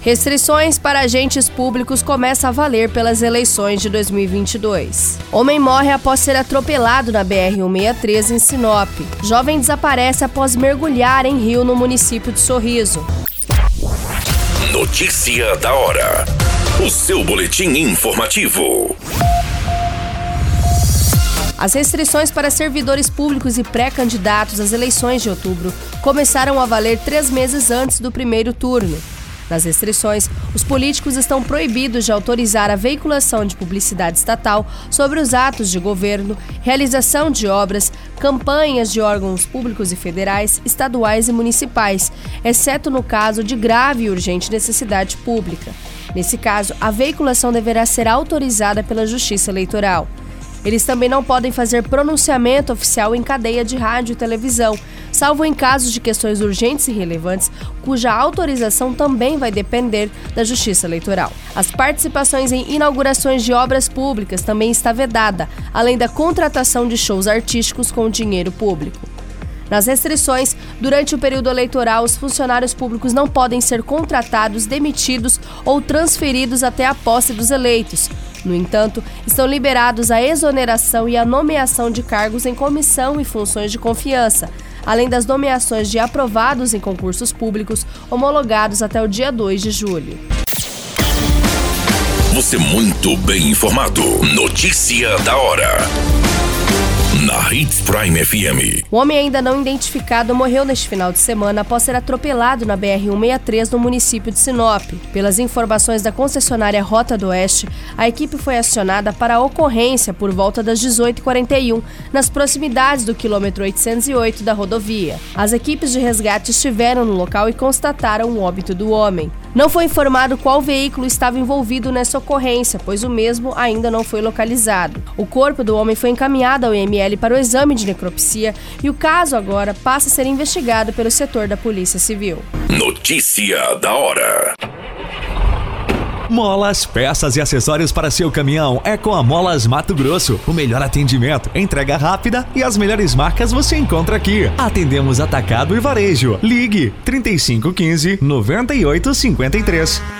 Restrições para agentes públicos começam a valer pelas eleições de 2022. Homem morre após ser atropelado na BR-163 em Sinop. Jovem desaparece após mergulhar em rio no município de Sorriso. Notícia da hora. O seu boletim informativo. As restrições para servidores públicos e pré-candidatos às eleições de outubro começaram a valer três meses antes do primeiro turno. Nas restrições, os políticos estão proibidos de autorizar a veiculação de publicidade estatal sobre os atos de governo, realização de obras, campanhas de órgãos públicos e federais, estaduais e municipais, exceto no caso de grave e urgente necessidade pública. Nesse caso, a veiculação deverá ser autorizada pela Justiça Eleitoral. Eles também não podem fazer pronunciamento oficial em cadeia de rádio e televisão, salvo em casos de questões urgentes e relevantes, cuja autorização também vai depender da Justiça Eleitoral. As participações em inaugurações de obras públicas também está vedada, além da contratação de shows artísticos com dinheiro público. Nas restrições, durante o período eleitoral, os funcionários públicos não podem ser contratados, demitidos ou transferidos até a posse dos eleitos. No entanto, estão liberados a exoneração e a nomeação de cargos em comissão e funções de confiança, além das nomeações de aprovados em concursos públicos homologados até o dia 2 de julho. Você muito bem informado. Notícia da hora na Hits Prime FM. O homem ainda não identificado morreu neste final de semana após ser atropelado na BR-163 no município de Sinop. Pelas informações da concessionária Rota do Oeste, a equipe foi acionada para a ocorrência por volta das 18h41, nas proximidades do quilômetro 808 da rodovia. As equipes de resgate estiveram no local e constataram o óbito do homem. Não foi informado qual veículo estava envolvido nessa ocorrência, pois o mesmo ainda não foi localizado. O corpo do homem foi encaminhado ao IML para o exame de necropsia e o caso agora passa a ser investigado pelo setor da Polícia Civil. Notícia da hora. Molas, peças e acessórios para seu caminhão é com a Molas Mato Grosso. O melhor atendimento, entrega rápida e as melhores marcas você encontra aqui. Atendemos atacado e varejo. Ligue 3515 9853.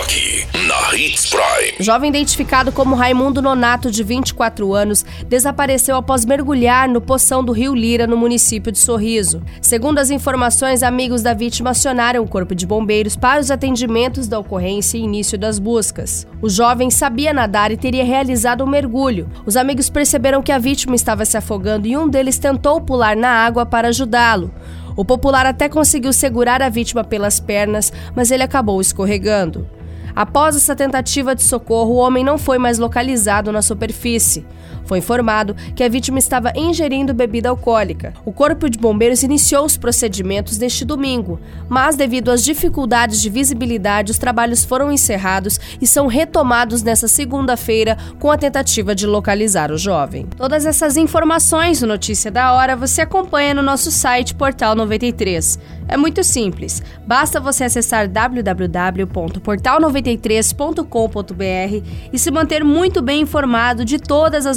Aqui, na Hits Prime. Jovem identificado como Raimundo Nonato, de 24 anos, desapareceu após mergulhar no poção do Rio Lira, no município de Sorriso. Segundo as informações, amigos da vítima acionaram o Corpo de Bombeiros para os atendimentos da ocorrência e início das buscas. O jovem sabia nadar e teria realizado um mergulho. Os amigos perceberam que a vítima estava se afogando e um deles tentou pular na água para ajudá-lo. O popular até conseguiu segurar a vítima pelas pernas, mas ele acabou escorregando. Após essa tentativa de socorro, o homem não foi mais localizado na superfície. Foi informado que a vítima estava ingerindo bebida alcoólica. O Corpo de Bombeiros iniciou os procedimentos neste domingo, mas devido às dificuldades de visibilidade, os trabalhos foram encerrados e são retomados nesta segunda-feira com a tentativa de localizar o jovem. Todas essas informações no Notícia da Hora você acompanha no nosso site Portal 93. É muito simples, basta você acessar www.portal93.com.br e se manter muito bem informado de todas as